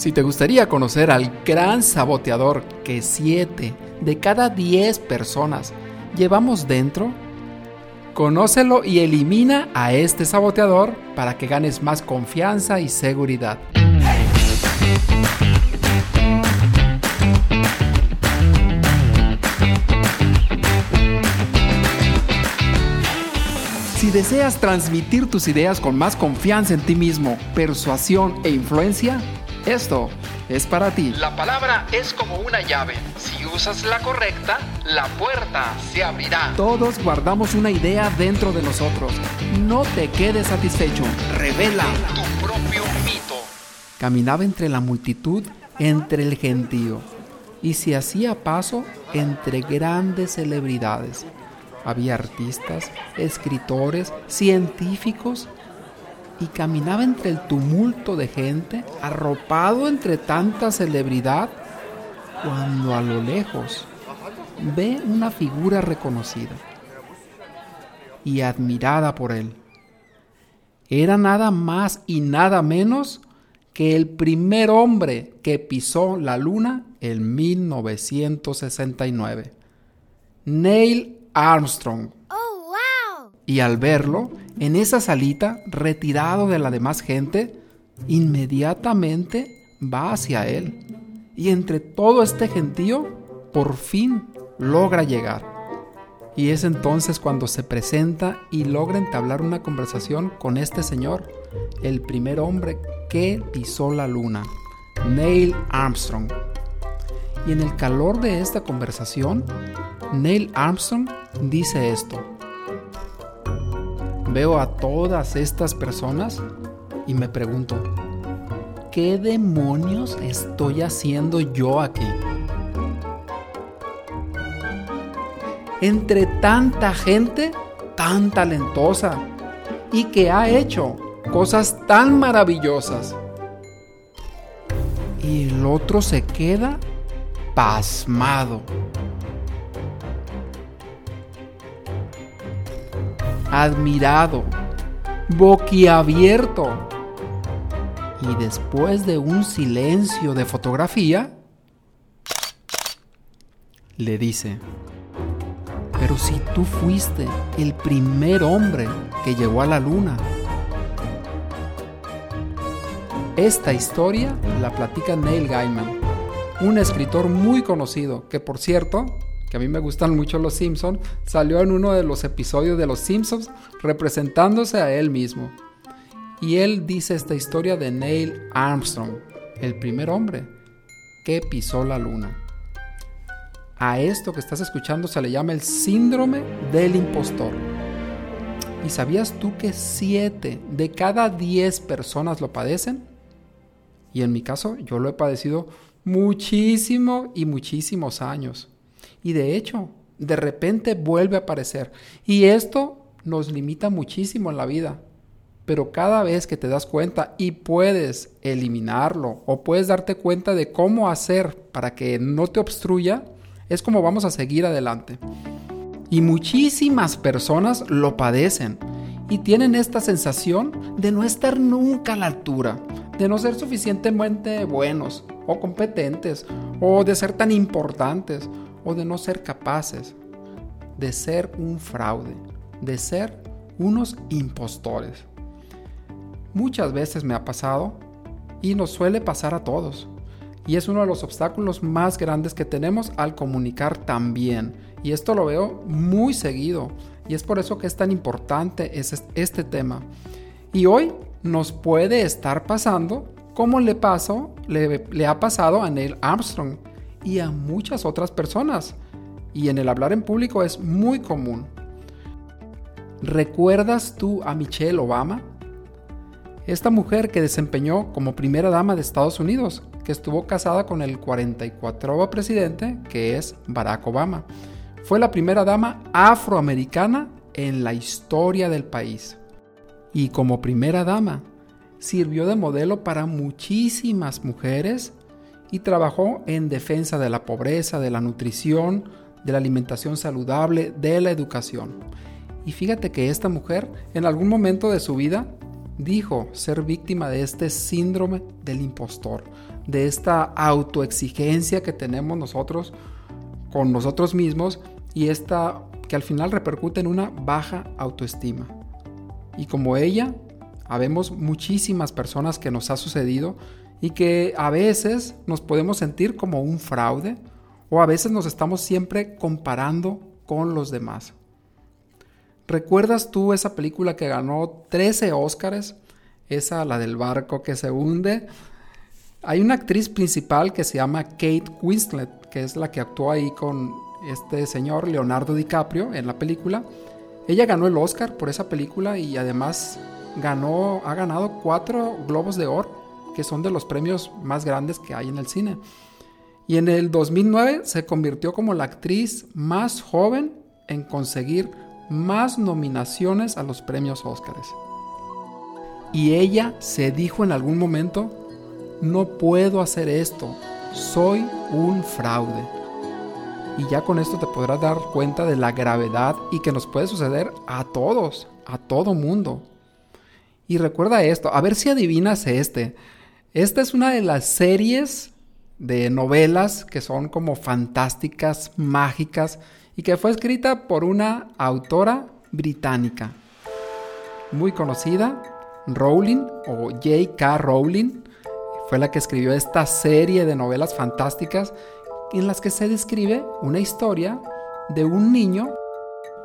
Si te gustaría conocer al gran saboteador que 7 de cada 10 personas llevamos dentro, conócelo y elimina a este saboteador para que ganes más confianza y seguridad. Si deseas transmitir tus ideas con más confianza en ti mismo, persuasión e influencia, esto es para ti. La palabra es como una llave. Si usas la correcta, la puerta se abrirá. Todos guardamos una idea dentro de nosotros. No te quedes satisfecho. Revela tu propio mito. Caminaba entre la multitud, entre el gentío, y se hacía paso entre grandes celebridades. Había artistas, escritores, científicos y caminaba entre el tumulto de gente, arropado entre tanta celebridad, cuando a lo lejos ve una figura reconocida y admirada por él. Era nada más y nada menos que el primer hombre que pisó la luna en 1969, Neil Armstrong. Y al verlo, en esa salita, retirado de la demás gente, inmediatamente va hacia él. Y entre todo este gentío, por fin logra llegar. Y es entonces cuando se presenta y logra entablar una conversación con este señor, el primer hombre que pisó la luna, Neil Armstrong. Y en el calor de esta conversación, Neil Armstrong dice esto veo a todas estas personas y me pregunto, ¿qué demonios estoy haciendo yo aquí? Entre tanta gente tan talentosa y que ha hecho cosas tan maravillosas. Y el otro se queda pasmado. Admirado, boquiabierto. Y después de un silencio de fotografía, le dice, pero si tú fuiste el primer hombre que llegó a la luna. Esta historia la platica Neil Gaiman, un escritor muy conocido que por cierto que a mí me gustan mucho los Simpsons, salió en uno de los episodios de los Simpsons representándose a él mismo. Y él dice esta historia de Neil Armstrong, el primer hombre que pisó la luna. A esto que estás escuchando se le llama el síndrome del impostor. ¿Y sabías tú que 7 de cada 10 personas lo padecen? Y en mi caso yo lo he padecido muchísimo y muchísimos años. Y de hecho, de repente vuelve a aparecer. Y esto nos limita muchísimo en la vida. Pero cada vez que te das cuenta y puedes eliminarlo o puedes darte cuenta de cómo hacer para que no te obstruya, es como vamos a seguir adelante. Y muchísimas personas lo padecen y tienen esta sensación de no estar nunca a la altura, de no ser suficientemente buenos o competentes o de ser tan importantes o de no ser capaces de ser un fraude, de ser unos impostores. Muchas veces me ha pasado y nos suele pasar a todos. Y es uno de los obstáculos más grandes que tenemos al comunicar también. Y esto lo veo muy seguido. Y es por eso que es tan importante este tema. Y hoy nos puede estar pasando como le, pasó, le, le ha pasado a Neil Armstrong y a muchas otras personas. Y en el hablar en público es muy común. ¿Recuerdas tú a Michelle Obama? Esta mujer que desempeñó como primera dama de Estados Unidos, que estuvo casada con el 44 presidente, que es Barack Obama. Fue la primera dama afroamericana en la historia del país. Y como primera dama, sirvió de modelo para muchísimas mujeres y trabajó en defensa de la pobreza, de la nutrición, de la alimentación saludable, de la educación. Y fíjate que esta mujer en algún momento de su vida dijo ser víctima de este síndrome del impostor, de esta autoexigencia que tenemos nosotros con nosotros mismos y esta que al final repercute en una baja autoestima. Y como ella, habemos muchísimas personas que nos ha sucedido y que a veces nos podemos sentir como un fraude o a veces nos estamos siempre comparando con los demás. ¿Recuerdas tú esa película que ganó 13 Óscares? Esa, la del barco que se hunde. Hay una actriz principal que se llama Kate Winslet, que es la que actuó ahí con este señor Leonardo DiCaprio en la película. Ella ganó el Oscar por esa película y además ganó, ha ganado cuatro Globos de Oro, que son de los premios más grandes que hay en el cine. Y en el 2009 se convirtió como la actriz más joven en conseguir más nominaciones a los premios Óscares. Y ella se dijo en algún momento, no puedo hacer esto, soy un fraude. Y ya con esto te podrás dar cuenta de la gravedad y que nos puede suceder a todos, a todo mundo. Y recuerda esto, a ver si adivinas este. Esta es una de las series de novelas que son como fantásticas, mágicas, y que fue escrita por una autora británica muy conocida, Rowling o J.K. Rowling, fue la que escribió esta serie de novelas fantásticas en las que se describe una historia de un niño,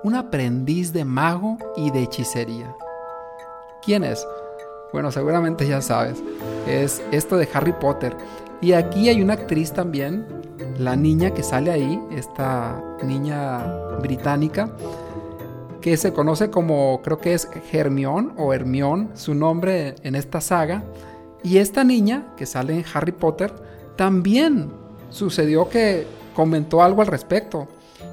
un aprendiz de mago y de hechicería. ¿Quién es? Bueno, seguramente ya sabes, es esto de Harry Potter. Y aquí hay una actriz también la niña que sale ahí, esta niña británica, que se conoce como, creo que es Hermione o Hermione, su nombre en esta saga. Y esta niña que sale en Harry Potter, también sucedió que comentó algo al respecto.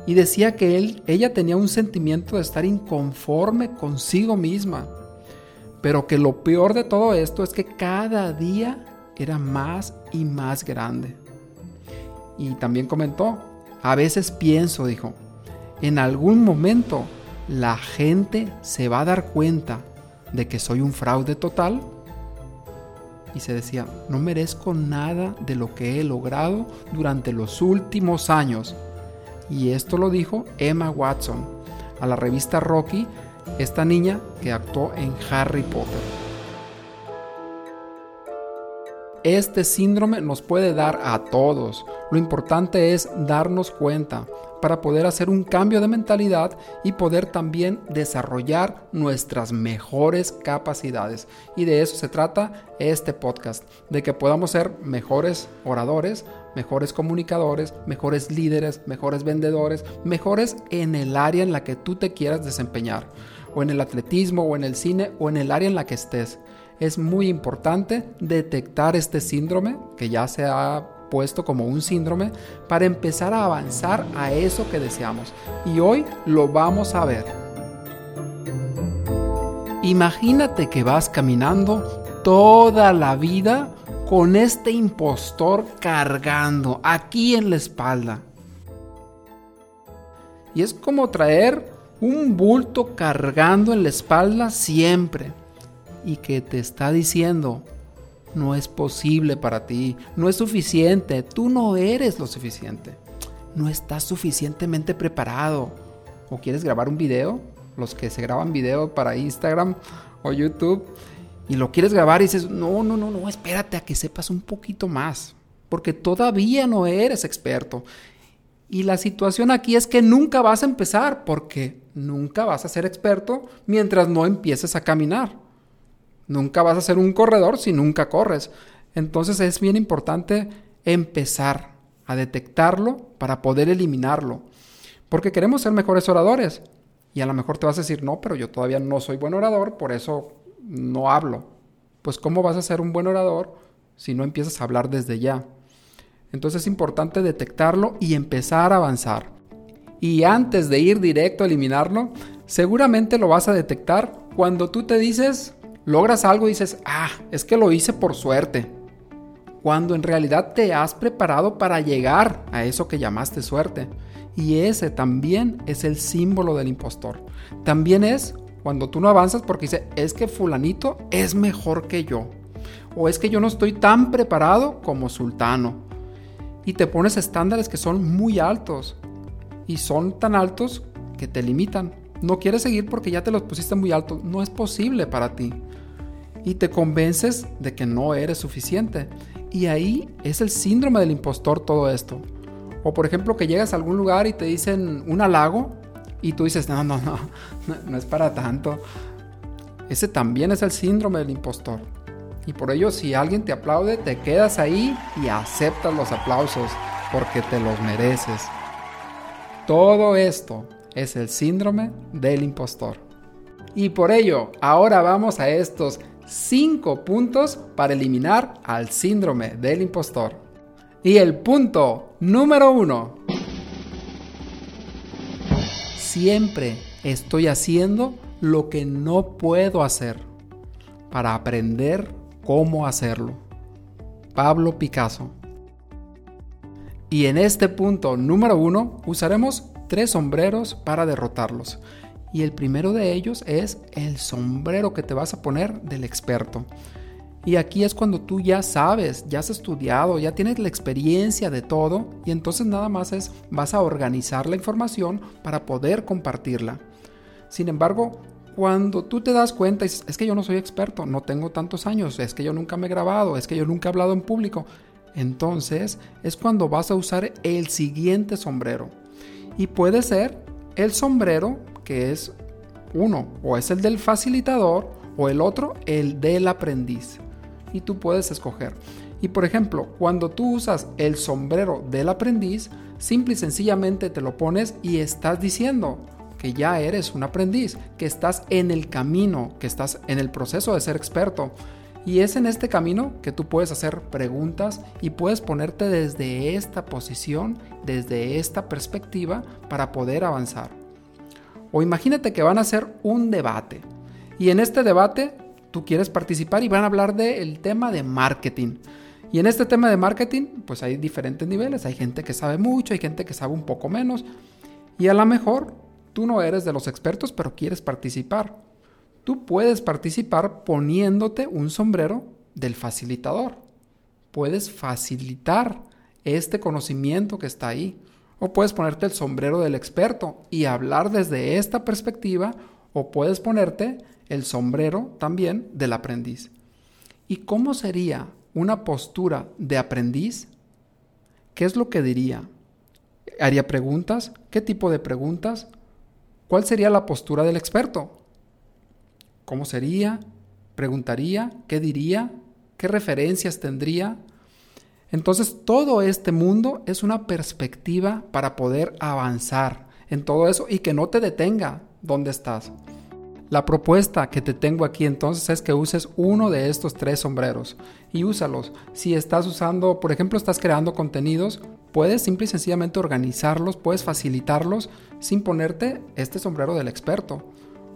Y decía que él, ella tenía un sentimiento de estar inconforme consigo misma. Pero que lo peor de todo esto es que cada día era más y más grande. Y también comentó, a veces pienso, dijo, en algún momento la gente se va a dar cuenta de que soy un fraude total. Y se decía, no merezco nada de lo que he logrado durante los últimos años. Y esto lo dijo Emma Watson a la revista Rocky, esta niña que actuó en Harry Potter. Este síndrome nos puede dar a todos. Lo importante es darnos cuenta para poder hacer un cambio de mentalidad y poder también desarrollar nuestras mejores capacidades. Y de eso se trata este podcast, de que podamos ser mejores oradores, mejores comunicadores, mejores líderes, mejores vendedores, mejores en el área en la que tú te quieras desempeñar, o en el atletismo, o en el cine, o en el área en la que estés es muy importante detectar este síndrome, que ya se ha puesto como un síndrome, para empezar a avanzar a eso que deseamos. Y hoy lo vamos a ver. Imagínate que vas caminando toda la vida con este impostor cargando aquí en la espalda. Y es como traer un bulto cargando en la espalda siempre y que te está diciendo, no es posible para ti, no es suficiente, tú no eres lo suficiente, no estás suficientemente preparado. ¿O quieres grabar un video? Los que se graban video para Instagram o YouTube y lo quieres grabar y dices, no, no, no, no, espérate a que sepas un poquito más, porque todavía no eres experto. Y la situación aquí es que nunca vas a empezar, porque nunca vas a ser experto mientras no empieces a caminar. Nunca vas a ser un corredor si nunca corres. Entonces es bien importante empezar a detectarlo para poder eliminarlo. Porque queremos ser mejores oradores. Y a lo mejor te vas a decir, no, pero yo todavía no soy buen orador, por eso no hablo. Pues ¿cómo vas a ser un buen orador si no empiezas a hablar desde ya? Entonces es importante detectarlo y empezar a avanzar. Y antes de ir directo a eliminarlo, seguramente lo vas a detectar cuando tú te dices, logras algo y dices, ah, es que lo hice por suerte. Cuando en realidad te has preparado para llegar a eso que llamaste suerte. Y ese también es el símbolo del impostor. También es cuando tú no avanzas porque dice, es que fulanito es mejor que yo. O es que yo no estoy tan preparado como sultano. Y te pones estándares que son muy altos. Y son tan altos que te limitan. No quieres seguir porque ya te los pusiste muy alto. No es posible para ti. Y te convences de que no eres suficiente. Y ahí es el síndrome del impostor todo esto. O por ejemplo que llegas a algún lugar y te dicen un halago y tú dices, no, no, no, no, es para tanto. Ese también es el síndrome del impostor. Y por ello si alguien te aplaude, te quedas ahí y aceptas los aplausos porque te los mereces. Todo esto es el síndrome del impostor. Y por ello, ahora vamos a estos 5 puntos para eliminar al síndrome del impostor. Y el punto número 1. Siempre estoy haciendo lo que no puedo hacer para aprender cómo hacerlo. Pablo Picasso. Y en este punto número 1 usaremos tres sombreros para derrotarlos. Y el primero de ellos es el sombrero que te vas a poner del experto. Y aquí es cuando tú ya sabes, ya has estudiado, ya tienes la experiencia de todo y entonces nada más es vas a organizar la información para poder compartirla. Sin embargo, cuando tú te das cuenta, es, es que yo no soy experto, no tengo tantos años, es que yo nunca me he grabado, es que yo nunca he hablado en público, entonces es cuando vas a usar el siguiente sombrero. Y puede ser el sombrero que es uno, o es el del facilitador, o el otro, el del aprendiz. Y tú puedes escoger. Y por ejemplo, cuando tú usas el sombrero del aprendiz, simple y sencillamente te lo pones y estás diciendo que ya eres un aprendiz, que estás en el camino, que estás en el proceso de ser experto. Y es en este camino que tú puedes hacer preguntas y puedes ponerte desde esta posición, desde esta perspectiva, para poder avanzar. O imagínate que van a hacer un debate. Y en este debate tú quieres participar y van a hablar del tema de marketing. Y en este tema de marketing, pues hay diferentes niveles. Hay gente que sabe mucho, hay gente que sabe un poco menos. Y a lo mejor tú no eres de los expertos, pero quieres participar. Tú puedes participar poniéndote un sombrero del facilitador. Puedes facilitar este conocimiento que está ahí. O puedes ponerte el sombrero del experto y hablar desde esta perspectiva, o puedes ponerte el sombrero también del aprendiz. ¿Y cómo sería una postura de aprendiz? ¿Qué es lo que diría? ¿Haría preguntas? ¿Qué tipo de preguntas? ¿Cuál sería la postura del experto? ¿Cómo sería? ¿Preguntaría? ¿Qué diría? ¿Qué referencias tendría? Entonces todo este mundo es una perspectiva para poder avanzar en todo eso y que no te detenga donde estás. La propuesta que te tengo aquí entonces es que uses uno de estos tres sombreros y úsalos. Si estás usando, por ejemplo, estás creando contenidos, puedes simple y sencillamente organizarlos, puedes facilitarlos sin ponerte este sombrero del experto.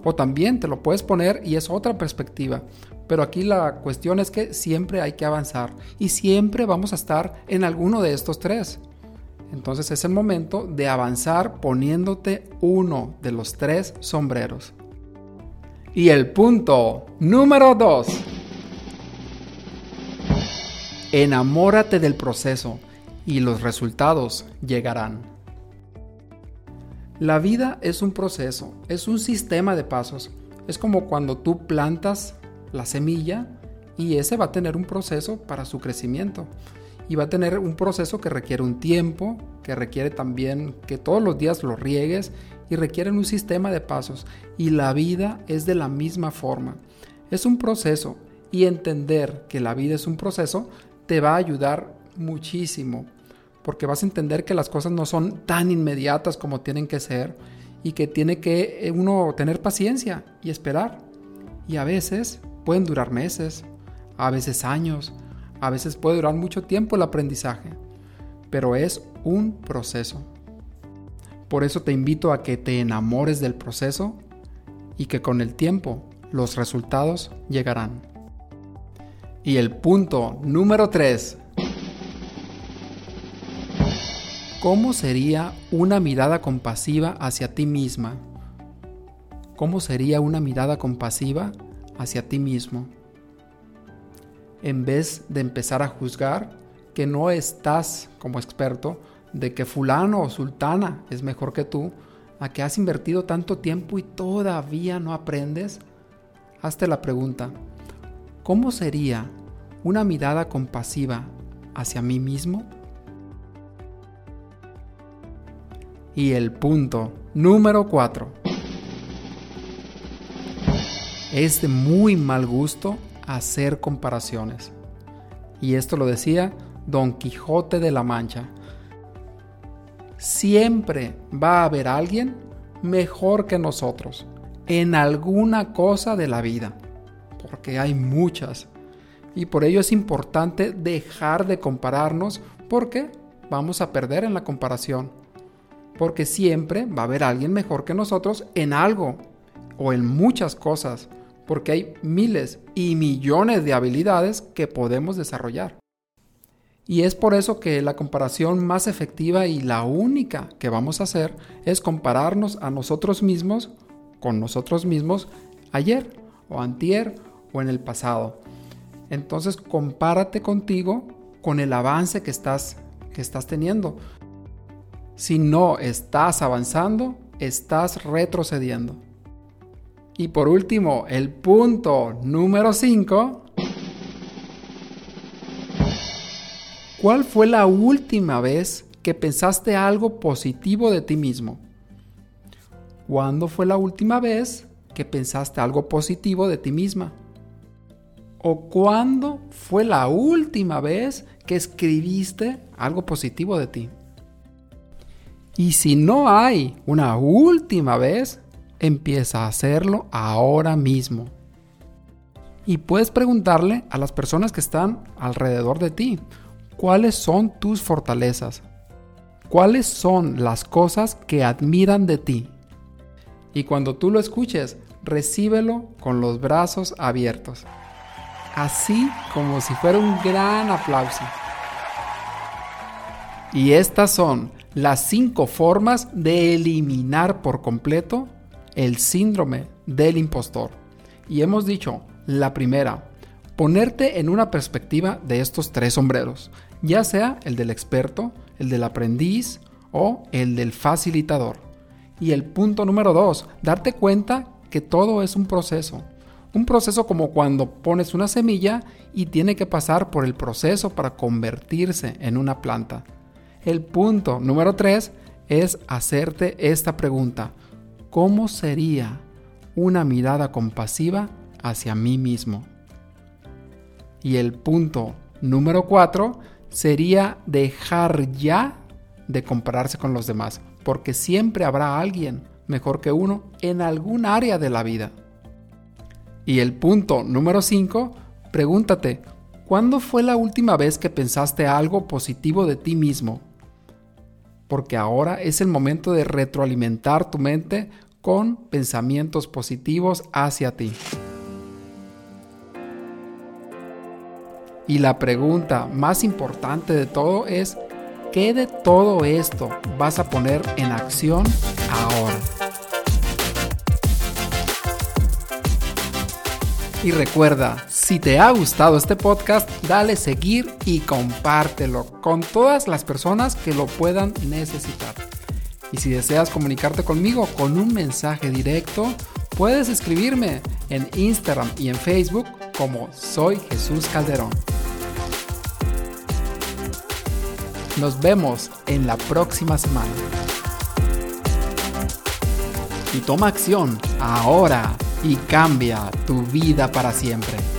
O también te lo puedes poner y es otra perspectiva. Pero aquí la cuestión es que siempre hay que avanzar y siempre vamos a estar en alguno de estos tres. Entonces es el momento de avanzar poniéndote uno de los tres sombreros. Y el punto número dos. Enamórate del proceso y los resultados llegarán. La vida es un proceso, es un sistema de pasos. Es como cuando tú plantas la semilla y ese va a tener un proceso para su crecimiento. Y va a tener un proceso que requiere un tiempo, que requiere también que todos los días lo riegues y requiere un sistema de pasos. Y la vida es de la misma forma. Es un proceso y entender que la vida es un proceso te va a ayudar muchísimo porque vas a entender que las cosas no son tan inmediatas como tienen que ser y que tiene que eh, uno tener paciencia y esperar. Y a veces pueden durar meses, a veces años, a veces puede durar mucho tiempo el aprendizaje, pero es un proceso. Por eso te invito a que te enamores del proceso y que con el tiempo los resultados llegarán. Y el punto número 3 ¿Cómo sería una mirada compasiva hacia ti misma? ¿cómo sería una mirada compasiva hacia ti mismo? En vez de empezar a juzgar que no estás como experto, de que fulano o sultana es mejor que tú, a que has invertido tanto tiempo y todavía no aprendes, hazte la pregunta, ¿cómo sería una mirada compasiva hacia mí mismo? Y el punto número 4. Es de muy mal gusto hacer comparaciones. Y esto lo decía Don Quijote de la Mancha. Siempre va a haber alguien mejor que nosotros en alguna cosa de la vida, porque hay muchas. Y por ello es importante dejar de compararnos porque vamos a perder en la comparación porque siempre va a haber alguien mejor que nosotros en algo o en muchas cosas, porque hay miles y millones de habilidades que podemos desarrollar. Y es por eso que la comparación más efectiva y la única que vamos a hacer es compararnos a nosotros mismos con nosotros mismos ayer o antier o en el pasado. Entonces compárate contigo con el avance que estás, que estás teniendo. Si no estás avanzando, estás retrocediendo. Y por último, el punto número 5. ¿Cuál fue la última vez que pensaste algo positivo de ti mismo? ¿Cuándo fue la última vez que pensaste algo positivo de ti misma? ¿O cuándo fue la última vez que escribiste algo positivo de ti? Y si no hay una última vez, empieza a hacerlo ahora mismo. Y puedes preguntarle a las personas que están alrededor de ti, ¿cuáles son tus fortalezas? ¿Cuáles son las cosas que admiran de ti? Y cuando tú lo escuches, recíbelo con los brazos abiertos. Así como si fuera un gran aplauso. Y estas son las cinco formas de eliminar por completo el síndrome del impostor. Y hemos dicho, la primera, ponerte en una perspectiva de estos tres sombreros, ya sea el del experto, el del aprendiz o el del facilitador. Y el punto número dos, darte cuenta que todo es un proceso. Un proceso como cuando pones una semilla y tiene que pasar por el proceso para convertirse en una planta. El punto número tres es hacerte esta pregunta. ¿Cómo sería una mirada compasiva hacia mí mismo? Y el punto número cuatro sería dejar ya de compararse con los demás, porque siempre habrá alguien mejor que uno en algún área de la vida. Y el punto número 5, pregúntate, ¿cuándo fue la última vez que pensaste algo positivo de ti mismo? porque ahora es el momento de retroalimentar tu mente con pensamientos positivos hacia ti. Y la pregunta más importante de todo es, ¿qué de todo esto vas a poner en acción ahora? Y recuerda, si te ha gustado este podcast, dale seguir y compártelo con todas las personas que lo puedan necesitar. Y si deseas comunicarte conmigo con un mensaje directo, puedes escribirme en Instagram y en Facebook como Soy Jesús Calderón. Nos vemos en la próxima semana. Y toma acción ahora y cambia tu vida para siempre.